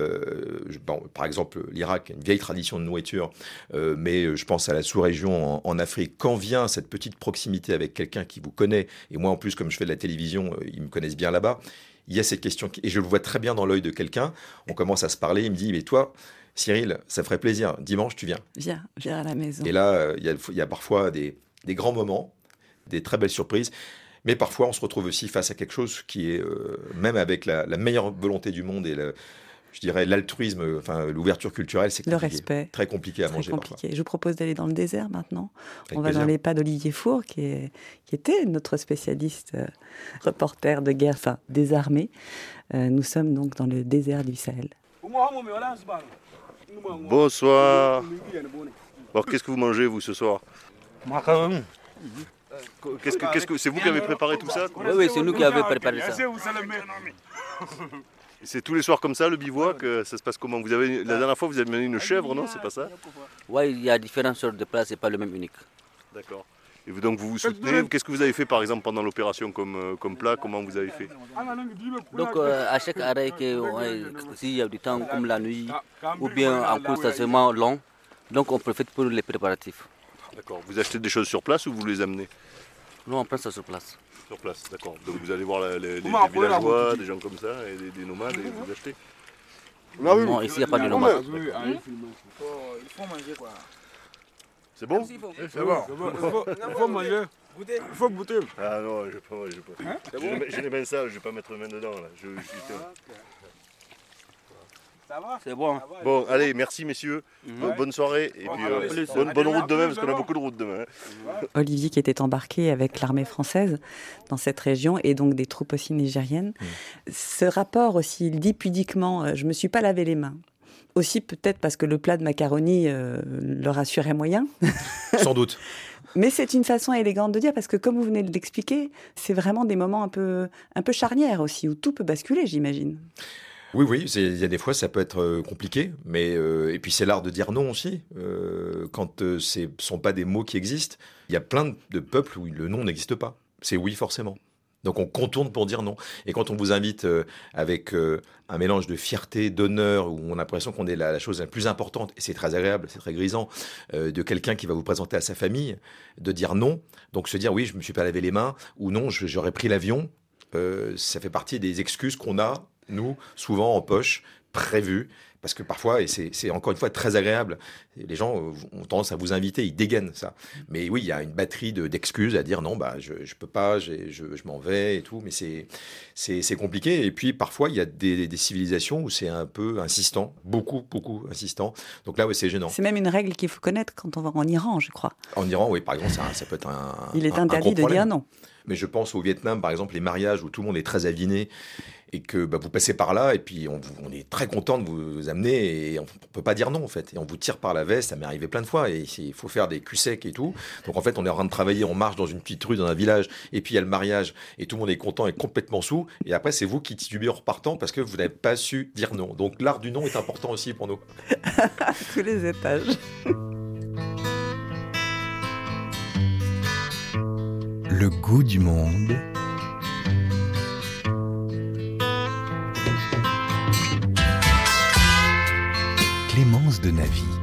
euh, bon, par exemple l'Irak, a une vieille tradition de nourriture, euh, mais je pense à la sous-région en, en Afrique. Quand vient cette petite proximité avec quelqu'un qui vous connaît, et moi en plus, comme je fais de la télévision, euh, ils me connaissent bien là-bas, il y a cette question, qui- et je le vois très bien dans l'œil de quelqu'un, on commence à se parler, il me dit, mais toi, Cyril, ça ferait plaisir, dimanche tu viens. Viens, viens à la maison. Et là, il y a, il y a parfois des, des grands moments, des très belles surprises. Mais parfois, on se retrouve aussi face à quelque chose qui est, euh, même avec la, la meilleure volonté du monde et le, je dirais l'altruisme, enfin l'ouverture culturelle, c'est Le compliqué. respect. Très compliqué à Très manger compliqué. Je vous propose d'aller dans le désert maintenant. Avec On va plaisir. dans les pas d'Olivier Four, qui, est- qui était notre spécialiste euh, reporter de guerre, enfin désarmé. Euh, nous sommes donc dans le désert du Sahel. Bonsoir. Alors qu'est-ce que vous mangez vous ce soir? Macaron. Qu'est-ce que qu'est-ce que c'est vous qui avez préparé tout ça Oui, oui, c'est nous qui avons préparé ça. C'est tous les soirs comme ça le bivouac euh, Ça se passe comment? Vous avez la dernière fois vous avez mené une chèvre non? C'est pas ça? Oui, il y a différentes sortes de plats, c'est pas le même unique. D'accord. Et vous, donc vous vous soutenez? Qu'est-ce que vous avez fait par exemple pendant l'opération comme, euh, comme plat? Comment vous avez fait? Donc euh, à chaque arrêt, que, ouais, s'il y a du temps comme la nuit, ou bien en cours stationnement long, donc on profite pour les préparatifs. D'accord. Vous achetez des choses sur place ou vous les amenez Nous on prend ça sur place. Sur place, d'accord. Donc vous allez voir la- les, villageois, des gens comme ça, et des, des nomades, et vous achetez Non, ici il n'y a pas de nomades. Il faut manger quoi. C'est bon C'est bon. Il faut manger. Il faut goûter. Ah non, je vais pas, je vais pas. Hein J'ai les mains- J'ai les mains sales, je vais pas mettre mes mains dedans là. Je, je suis- Ça va C'est bon. Bon, allez, merci messieurs. Bo- Bonne soirée et puis euh, plus. bonne, bonne route demain parce qu'on a beaucoup de route demain. hein. Olivier qui était embarqué avec l'armée française dans cette région et donc des troupes aussi nigériennes. Ce rapport aussi, il dit pudiquement euh, Je me suis pas lavé les mains. Aussi peut-être parce que le plat de macaroni euh, leur assurait moyen. Sans doute. Mais c'est une façon élégante de dire parce que comme vous venez de l'expliquer, c'est vraiment des moments un peu, un peu charnières aussi où tout peut basculer, j'imagine. Oui, oui, il y a des fois ça peut être euh, compliqué, mais euh, et puis c'est l'art de dire non aussi. Euh, quand ce ne sont pas des mots qui existent, il y a plein de- peuples où le non n'existe pas. C'est oui forcément. Donc on contourne pour dire non. Et quand on vous invite avec un mélange de fierté, d'honneur, où on a l'impression qu'on est la, la chose la plus importante, et c'est très agréable, c'est très grisant, de quelqu'un qui va vous présenter à sa famille, de dire non, donc se dire oui, je me suis pas lavé les mains, ou non, j'aurais pris l'avion, ça fait partie des excuses qu'on a, nous, souvent en poche, prévues. Parce que parfois, et c'est encore une fois très agréable, les gens euh, ont tendance à vous inviter, ils dégainent ça. Mais oui, il y a une batterie de- d'excuses à dire non, bah, je ne peux pas, je, je m'en vais et tout, mais c'est compliqué. Et puis parfois, il y a des, des civilisations où c'est un peu insistant, beaucoup, beaucoup insistant. Donc là, ouais, c'est gênant. C'est même une règle qu'il faut connaître quand on va en Iran, je crois. En Iran, oui, par exemple, ça, ça peut être un. Il est un- interdit de problème. dire non. Mais je pense au Vietnam, par exemple, les mariages où tout le monde est très aviné et que bah, vous passez par là et puis on est très content de vous amener et on, ne peut pas dire non en fait. Et on vous tire par la veste, ça m'est arrivé plein de fois et il faut faire des culs secs et tout. Donc en fait, on est en train de travailler, on marche dans une petite rue, dans un village et puis il y a le mariage et tout le monde est content et complètement sous. Et après, c'est vous qui titubez en repartant parce que vous n'avez pas su dire non. Donc l'art du non est important aussi pour nous. À tous les étages. Le goût du monde. Clémence de Navy.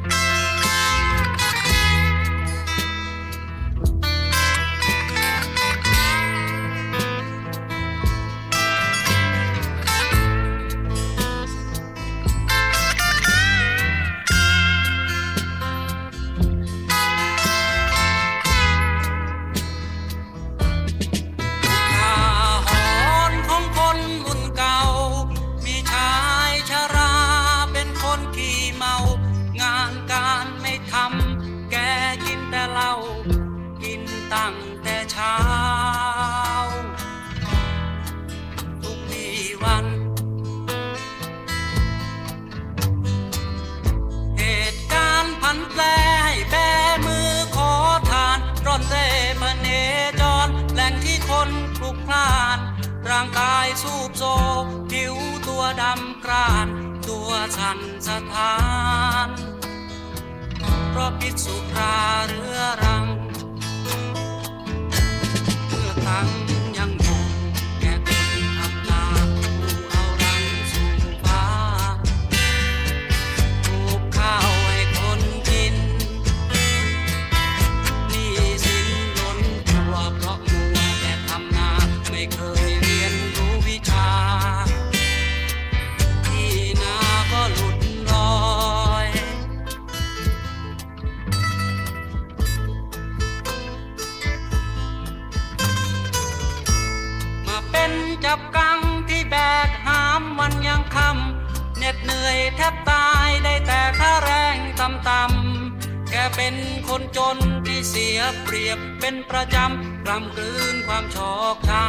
นจนที่เสียเปรียบเป็นประจำกลำกลืนความชอกช้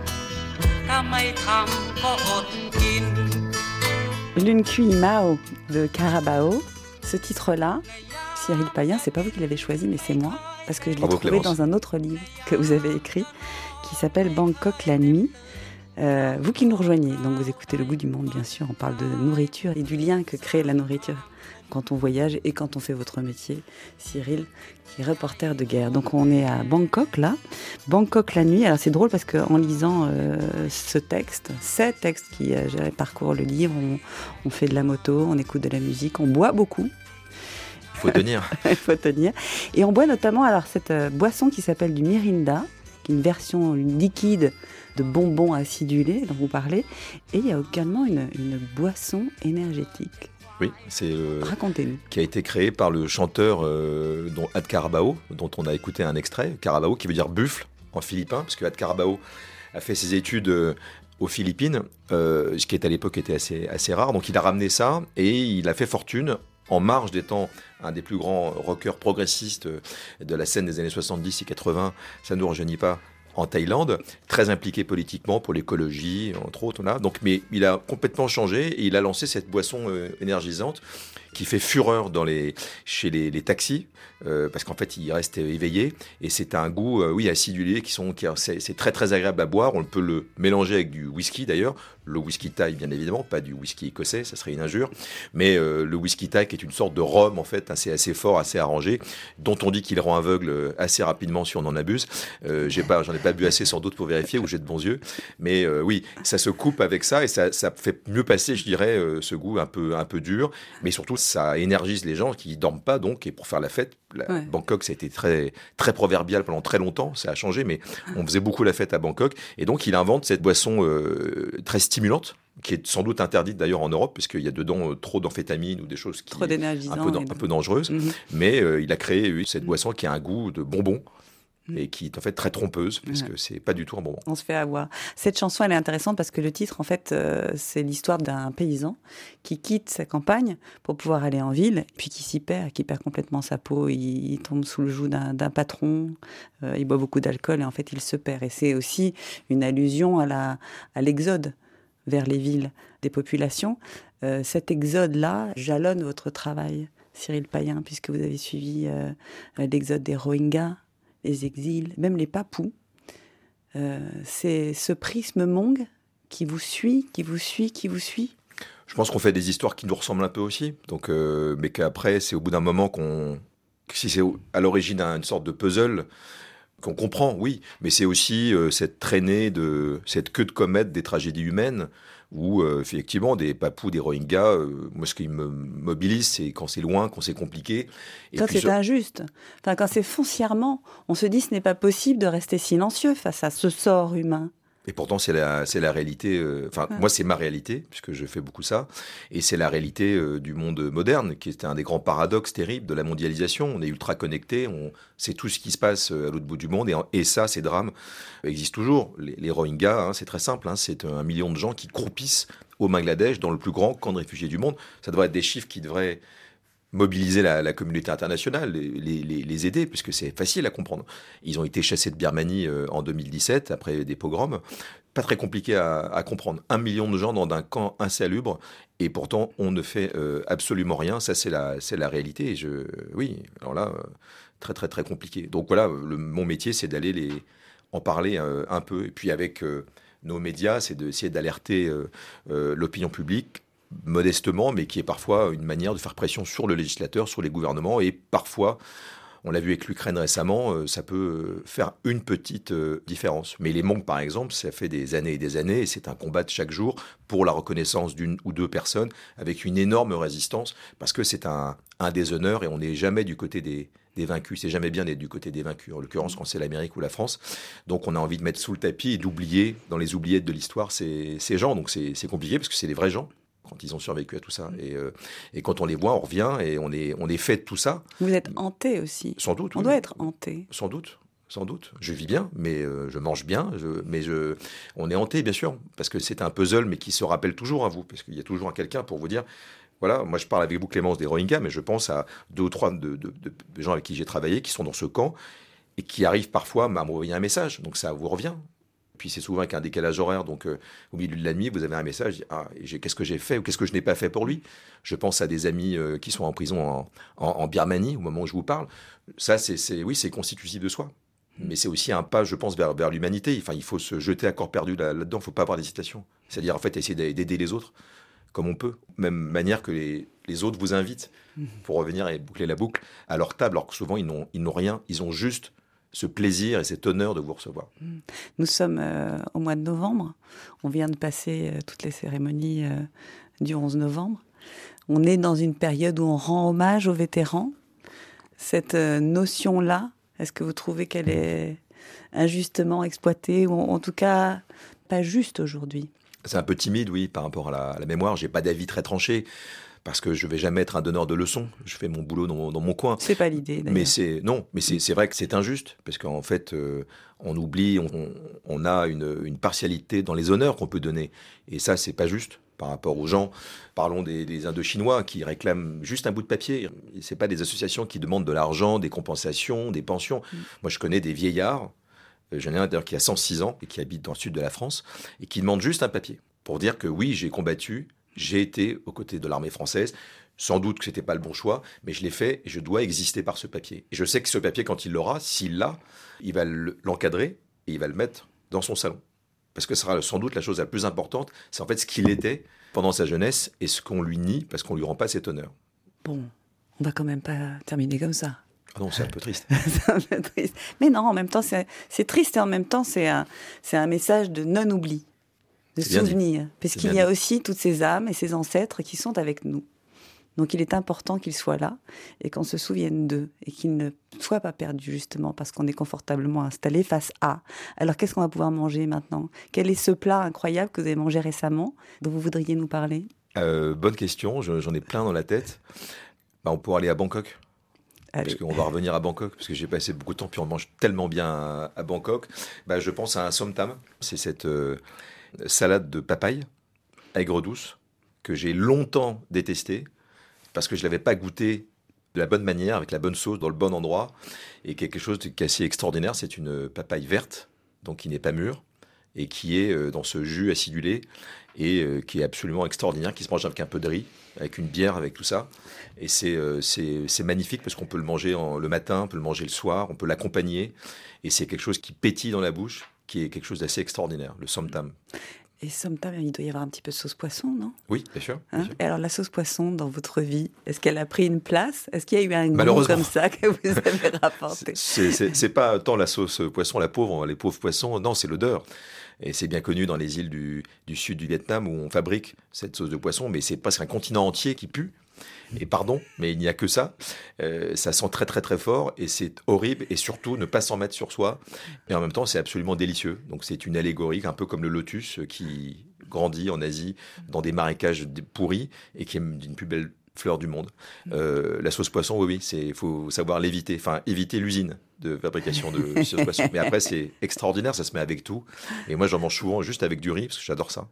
ำถ้าไม่ทำก็อดกิน Lune Cui Mao de Carabao. Ce titre-là, Cyril Payen, c'est pas vous qui l'avez choisi, mais c'est moi, parce que je l'ai Bravo, trouvé Clémence. dans un autre livre que vous avez écrit, qui s'appelle Bangkok la nuit. Euh, vous qui nous rejoignez, donc vous écoutez Le Goût du Monde, bien sûr, on parle de nourriture et du lien que crée la nourriture quand on voyage et quand on fait votre métier, Cyril, qui est reporter de guerre. Donc on est à Bangkok là, Bangkok la nuit. Alors c'est drôle parce qu'en lisant euh, ce texte, ces textes qui euh, parcourent le livre, on, on fait de la moto, on écoute de la musique, on boit beaucoup. Il faut tenir. Il faut tenir. Et on boit notamment alors cette euh, boisson qui s'appelle du Mirinda, qui est une version liquide de bonbons acidulés dont vous parlez. Et il y a également une, une boisson énergétique. Oui, c'est euh, Racontez-nous. qui a été créé par le chanteur euh, dont Ad Carabao, dont on a écouté un extrait. Carabao qui veut dire buffle en philippin, parce que Ad Carabao a fait ses études euh, aux Philippines, ce qui est à l'époque était assez, assez rare. Donc il a ramené ça et il a fait fortune en marge d'étant un des plus grands rockers progressistes de la scène des années 70 et 80. Ça ne nous rajeunit pas en Thaïlande, très impliqué politiquement pour l'écologie, entre autres. Là. Donc, mais il a complètement changé et il a lancé cette boisson euh, énergisante qui fait fureur chez les taxis, euh, parce qu'en fait, il reste éveillé et c'est un goût, euh, oui, acidulé, qui sont, qui, c'est, très très agréable à boire. On peut le mélanger avec du whisky d'ailleurs, le whisky thaï bien évidemment, pas du whisky écossais, ça serait une injure, mais euh, le whisky thaï qui est une sorte de rhum en fait, assez assez fort, assez arrangé, dont on dit qu'il rend aveugle assez rapidement si on en abuse. J'ai pas, j'en ai pas bu assez sans doute pour vérifier ou j'ai de bons yeux, mais oui, ça se coupe avec ça et ça, ça fait mieux passer, je dirais, ce goût un peu un peu dur, mais surtout ça énergise les gens qui dorment pas donc et pour faire la fête. La- Ouais. Bangkok, ça a été très très proverbial pendant très longtemps, ça a changé, mais on faisait beaucoup la fête à Bangkok et donc il invente cette boisson euh, très stimulante qui est sans doute interdite d'ailleurs en Europe puisqu'il y a dedans euh, trop d'amphétamines ou des choses qui d'énergisants. un peu, un dangereuses, Mhm. mais euh, il a créé cette boisson qui a un goût de bonbon et qui est en fait très trompeuse parce Ouais. que c'est pas du tout un bonbon. On se fait avoir. Cette chanson, elle est intéressante parce que le titre, en fait, euh, c'est l'histoire d'un paysan qui quitte sa campagne pour pouvoir aller en ville, puis qui s'y perd, qui perd complètement sa peau. Il, il tombe sous le joug d'un patron, euh, il boit beaucoup d'alcool et en fait, il se perd. Et c'est aussi une allusion à la- à l'exode vers les villes des populations. Euh, cet exode-là jalonne votre travail, Cyril Payen, puisque vous avez suivi l'exode des Rohingyas, les exils, même les Papous. Euh, c'est ce prisme Mong qui vous suit, qui vous suit, qui vous suit? Je pense qu'on fait des histoires qui nous ressemblent un peu aussi, donc, euh, mais qu'après, c'est au bout d'un moment qu'on. Si c'est à l'origine d'une sorte de puzzle qu'on comprend, oui, mais c'est aussi euh, cette traînée de cette queue de comète des tragédies humaines où euh, effectivement des papous, des Rohingyas, euh, moi ce qui me mobilise, c'est quand c'est loin, quand c'est compliqué. Et quand c'est injuste, enfin, quand c'est foncièrement, on se dit ce n'est pas possible de rester silencieux face à ce sort humain. Et pourtant, c'est la, c'est la réalité. euh, Enfin, moi, c'est ma réalité, puisque je fais beaucoup ça. Et c'est la réalité euh, du monde moderne, qui est un des grands paradoxes terribles de la mondialisation. On est ultra connecté, on sait tout ce qui se passe euh, à l'autre bout du monde. Et, ça, ces drames existent toujours. Les, les Rohingyas, hein, c'est très simple. hein, c'est un million de gens qui croupissent au Bangladesh, dans le plus grand camp de réfugiés du monde. Ça devrait être des chiffres qui devraient mobiliser la, communauté internationale, les, aider, puisque c'est facile à comprendre. Ils ont été chassés de Birmanie euh, en 2017, après des pogroms. Pas très compliqué à, comprendre. Un million de gens dans un camp insalubre, et pourtant on ne fait euh, absolument rien. Ça, c'est la, réalité. Oui, alors là, euh, très très très compliqué. Donc voilà, le- mon métier, c'est d'aller les en parler un peu, et puis avec nos médias, c'est d'essayer d'alerter l'opinion publique modestement, mais qui est parfois une manière de faire pression sur le législateur, sur les gouvernements, et parfois, on l'a vu avec l'Ukraine récemment, euh, ça peut euh, faire une petite euh, différence. Mais les manques, par exemple, ça fait des années et des années, et c'est un combat de chaque jour pour la reconnaissance d'une ou deux personnes, avec une énorme résistance, parce que c'est un, déshonneur, et on n'est jamais du côté des, vaincus. C'est jamais bien d'être du côté des vaincus, en l'occurrence quand c'est l'Amérique ou la France. Donc on a envie de mettre sous le tapis et d'oublier dans les oubliettes de l'histoire ces, ces gens. Donc c'est compliqué parce que c'est des vrais gens quand ils ont survécu à tout ça. Et, euh, et quand on les voit, on revient et on est, on est fait de tout ça. Vous êtes hanté aussi. Sans doute. On oui. doit être hanté. Sans doute. Sans doute. Je vis bien, mais euh, je mange bien, je- mais je, on est hanté, bien sûr, parce que c'est un puzzle, mais qui se rappelle toujours à vous, parce qu'il y a toujours un quelqu'un pour vous dire, voilà, moi je parle avec vous, Clémence, des Rohingyas, mais je pense à deux ou trois de, de- de- de gens avec qui j'ai travaillé, qui sont dans ce camp, et qui arrivent parfois à m'envoyer un message, donc ça vous revient. Puis c'est souvent avec un décalage horaire, donc euh, au milieu de la nuit, vous avez un message, ah, qu'est-ce que j'ai fait ou qu'est-ce que je n'ai pas fait pour lui? Je pense à des amis euh, qui sont en prison en, en- en Birmanie, au moment où je vous parle. Ça, c'est, oui, c'est constitutif de soi. Mais c'est aussi un pas, je pense, vers, vers l'humanité. Enfin, il faut se jeter à corps perdu là- là-dedans. Il ne faut pas avoir d'hésitation. C'est-à-dire, en fait, essayer d'a- d'aider les autres comme on peut. Même manière que les, les autres vous invitent, pour revenir et boucler la boucle, à leur table, alors que souvent, ils n'ont rien. Ils ont juste ce plaisir et cet honneur de vous recevoir. Nous sommes euh, au mois de novembre. On vient de passer euh, toutes les cérémonies euh, du 11 novembre. On est dans une période où on rend hommage aux vétérans. Cette notion-là, est-ce que vous trouvez qu'elle est injustement exploitée ou en en tout cas pas juste aujourd'hui? C'est un peu timide, oui, par rapport à la, à la mémoire. J'ai pas d'avis très tranché parce que je vais jamais être un donneur de leçons. Je fais mon boulot dans, dans mon coin. C'est pas l'idée. d'ailleurs. Mais c'est non, mais c'est vrai que c'est injuste parce qu'en fait, euh, on oublie, on, on a une, une partialité dans les honneurs qu'on peut donner, et ça, c'est pas juste par rapport aux gens. Parlons des, des Indochinois qui réclament juste un bout de papier. C'est pas des associations qui demandent de l'argent, des compensations, des pensions. Moi, je connais des vieillards. euh, J'en ai un d'ailleurs qui a 106 ans et qui habite dans le sud de la France et qui demande juste un papier pour dire que oui, j'ai combattu, j'ai été aux côtés de l'armée française. Sans doute que c'était pas le bon choix, mais je l'ai fait et je dois exister par ce papier. Et je sais que ce papier, quand il l'aura, s'il l'a, il va le- l'encadrer et il va le mettre dans son salon. Parce que ce sera sans doute la chose la plus importante, c'est en fait ce qu'il était pendant sa jeunesse et ce qu'on lui nie parce qu'on lui rend pas cet honneur. Bon, on va quand même pas terminer comme ça. Ah non, c'est un peu triste. C'est un peu triste. Mais non, en même temps, c'est triste et en même temps, c'est un, c'est un message de non-oubli, de C'est bien dit. souvenir. C'est Puisqu'il y a dit. aussi toutes ces âmes et ces ancêtres qui sont avec nous. Donc il est important qu'ils soient là et qu'on se souvienne d'eux et qu'ils ne soient pas perdus justement parce qu'on est confortablement installé face à. Alors qu'est-ce qu'on va pouvoir manger maintenant? Quel est ce plat incroyable que vous avez mangé récemment dont vous voudriez nous parler? Euh, bonne question, je- j'en ai plein dans la tête. Bah, on pourrait aller à Bangkok. Parce qu'on va revenir à Bangkok, parce que j'ai passé beaucoup de temps, puis on mange tellement bien à, à Bangkok. Bah, je pense à un somtam. C'est cette euh, salade de papaye, aigre douce, que j'ai longtemps détestée, parce que je ne l'avais pas goûté de la bonne manière, avec la bonne sauce, dans le bon endroit. Et quelque chose qui est assez extraordinaire, c'est une papaye verte, donc qui n'est pas mûre, et qui est euh, dans ce jus acidulé, et euh, qui est absolument extraordinaire, qui se mange avec un peu de riz, avec une bière, avec tout ça. Et c'est euh, c'est c'est magnifique parce qu'on peut le manger en- le matin, on peut le manger le soir, on peut l'accompagner. Et c'est quelque chose qui pétille dans la bouche, qui est quelque chose d'assez extraordinaire, le somtam. Et somtam, il doit y avoir un petit peu de sauce poisson, non? Oui, bien sûr. bien Hein? sûr. Et alors la sauce poisson dans votre vie, est-ce qu'elle a pris une place? Est-ce qu'il y a eu un goût comme ça que vous avez rapporté? C'est- pas tant la sauce poisson, la pauvre, les pauvres poissons, non, c'est l'odeur. Et c'est bien connu dans les îles du, du sud du Vietnam où on fabrique cette sauce de poisson, mais c'est presque un continent entier qui pue. Et pardon, mais il n'y a que ça. Euh, ça sent très très très fort et c'est horrible et surtout ne pas s'en mettre sur soi. Et en même temps, c'est absolument délicieux. Donc c'est une allégorie, un peu comme le lotus euh, qui grandit en Asie dans des marécages pourris et qui est d'une plus belle fleur du monde. Euh, la sauce poisson, oui, oui, c'est faut savoir l'éviter. Enfin, éviter l'usine de fabrication de sauce poisson. Mais après, c'est extraordinaire, ça se met avec tout. Et moi, j'en mange souvent juste avec du riz parce que j'adore ça.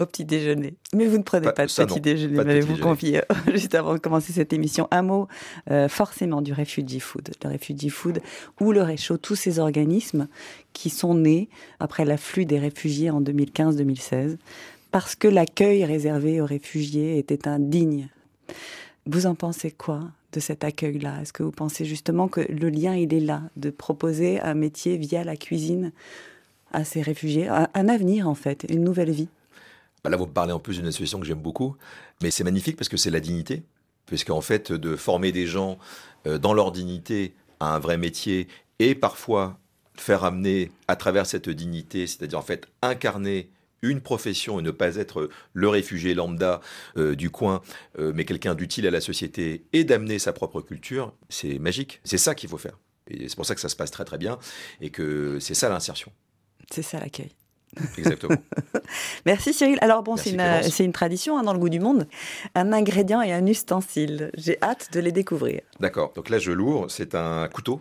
Au petit déjeuner. Mais vous ne prenez Pas- pas, de petit non. déjeuner, Pas de m'avez-vous petit confié juste avant de commencer cette émission. Un mot euh, forcément du Refugee Food. Le Refugee Food ou le Réchaud, tous ces organismes qui sont nés après l'afflux des réfugiés en 2015-2016 parce que l'accueil réservé aux réfugiés était indigne. Vous en pensez quoi de cet accueil-là? Est-ce que vous pensez justement que le lien, il est là, de proposer un métier via la cuisine à ces réfugiés un, avenir en fait, une nouvelle vie? Là, vous me parlez en plus d'une association que j'aime beaucoup, mais c'est magnifique parce que c'est la dignité, puisqu'en fait, de former des gens euh, dans leur dignité à un vrai métier et parfois faire amener à travers cette dignité, c'est-à-dire en fait incarner une profession et ne pas être le réfugié lambda euh, du coin, euh, mais quelqu'un d'utile à la société et d'amener sa propre culture, c'est magique. C'est ça qu'il faut faire. Et c'est pour ça que ça se passe très très bien et que c'est ça l'insertion. C'est ça l'accueil. Exactement. Merci Cyril. Alors bon, une, c'est une tradition hein, dans le goût du monde. Un ingrédient et un ustensile. J'ai hâte de les découvrir. D'accord. Donc là, je l'ouvre. C'est un couteau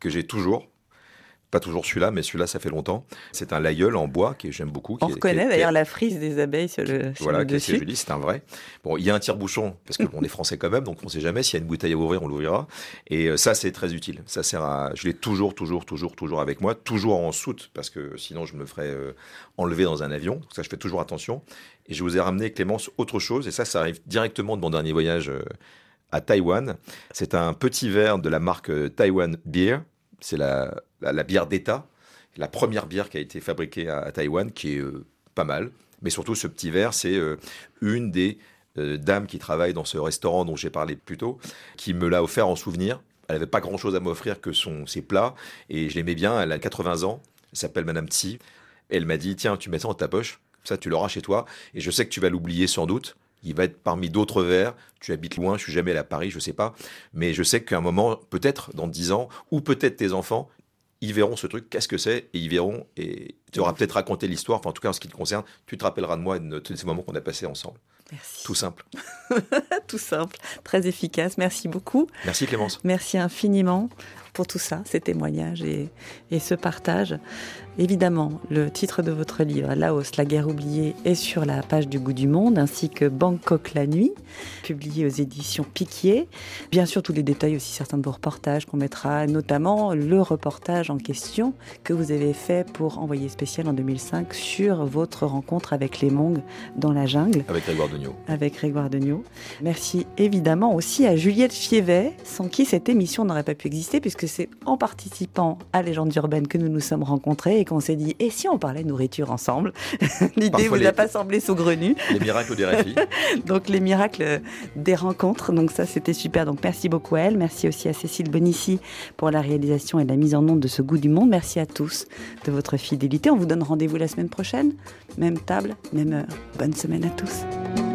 que j'ai toujours. Pas toujours celui-là, mais celui-là, ça fait longtemps. C'est un laïeul en bois que j'aime beaucoup. On est- reconnaît d'ailleurs la frise des abeilles sur le, sur Voilà, le dessus. joli, c'est un vrai. Bon, il y a un tire-bouchon, parce qu'on est français quand même, donc on ne sait jamais s'il y a une bouteille à ouvrir, on l'ouvrira. Et euh, ça, c'est très utile. Ça sert à. Je l'ai toujours, toujours, toujours, toujours avec moi, toujours en soute, parce que sinon je me ferais euh, enlever dans un avion. Ça, je fais toujours attention. Et je vous ai ramené, Clémence, autre chose, et ça, ça arrive directement de mon dernier voyage euh, à Taïwan. C'est un petit verre de la marque euh, Taiwan Beer. C'est la, la, bière d'État, la première bière qui a été fabriquée à, Taïwan, qui est euh, pas mal. Mais surtout, ce petit verre, c'est euh, une des euh, dames qui travaille dans ce restaurant dont j'ai parlé plus tôt, qui me l'a offert en souvenir. Elle n'avait pas grand-chose à m'offrir que son, ses plats, et je l'aimais bien. Elle a 80 ans, elle s'appelle Madame Tsi. Elle m'a dit, tiens, tu mets ça dans ta poche, ça tu l'auras chez toi, et je sais que tu vas l'oublier sans doute. Il va être parmi d'autres verres. Tu habites loin, je suis jamais allé à Paris, je sais pas. Mais je sais qu'à un moment, peut-être dans 10 ans, ou peut-être tes enfants, ils verront ce truc, qu'est-ce que c'est, et ils verront, et tu auras peut-être raconté l'histoire, enfin en tout cas en ce qui te concerne, tu te rappelleras de moi et de ces moments qu'on a passés ensemble. Merci. Tout simple. Tout simple, très efficace. Merci beaucoup. Merci Clémence. Merci infiniment pour tout ça, ces témoignages et, et ce partage. Évidemment, le titre de votre livre, Laos, la guerre oubliée, est sur la page du Goût du Monde, ainsi que Bangkok la nuit, publié aux éditions Piquier. Bien sûr, tous les détails, aussi certains de vos reportages qu'on mettra, notamment le reportage en question que vous avez fait pour Envoyé spécial en 2005 sur votre rencontre avec les Mongs dans la jungle Avec Grégoire Degnaud. avec Grégoire Degnaud. Merci évidemment aussi à Juliette Fievet, sans qui cette émission n'aurait pas pu exister, puisque c'est en participant à Légendes urbaines que nous nous sommes rencontrés et qu'on s'est dit, et si on parlait nourriture ensemble L'idée vous les- a pas semblé saugrenue. Les miracles des RFI. Donc les miracles des rencontres, donc ça c'était super. Donc merci beaucoup à elle, merci aussi à Cécile Bonissi pour la réalisation et la mise en onde de ce goût du monde. Merci à tous de votre fidélité. On vous donne rendez-vous la semaine prochaine, même table, même heure. Bonne semaine à tous.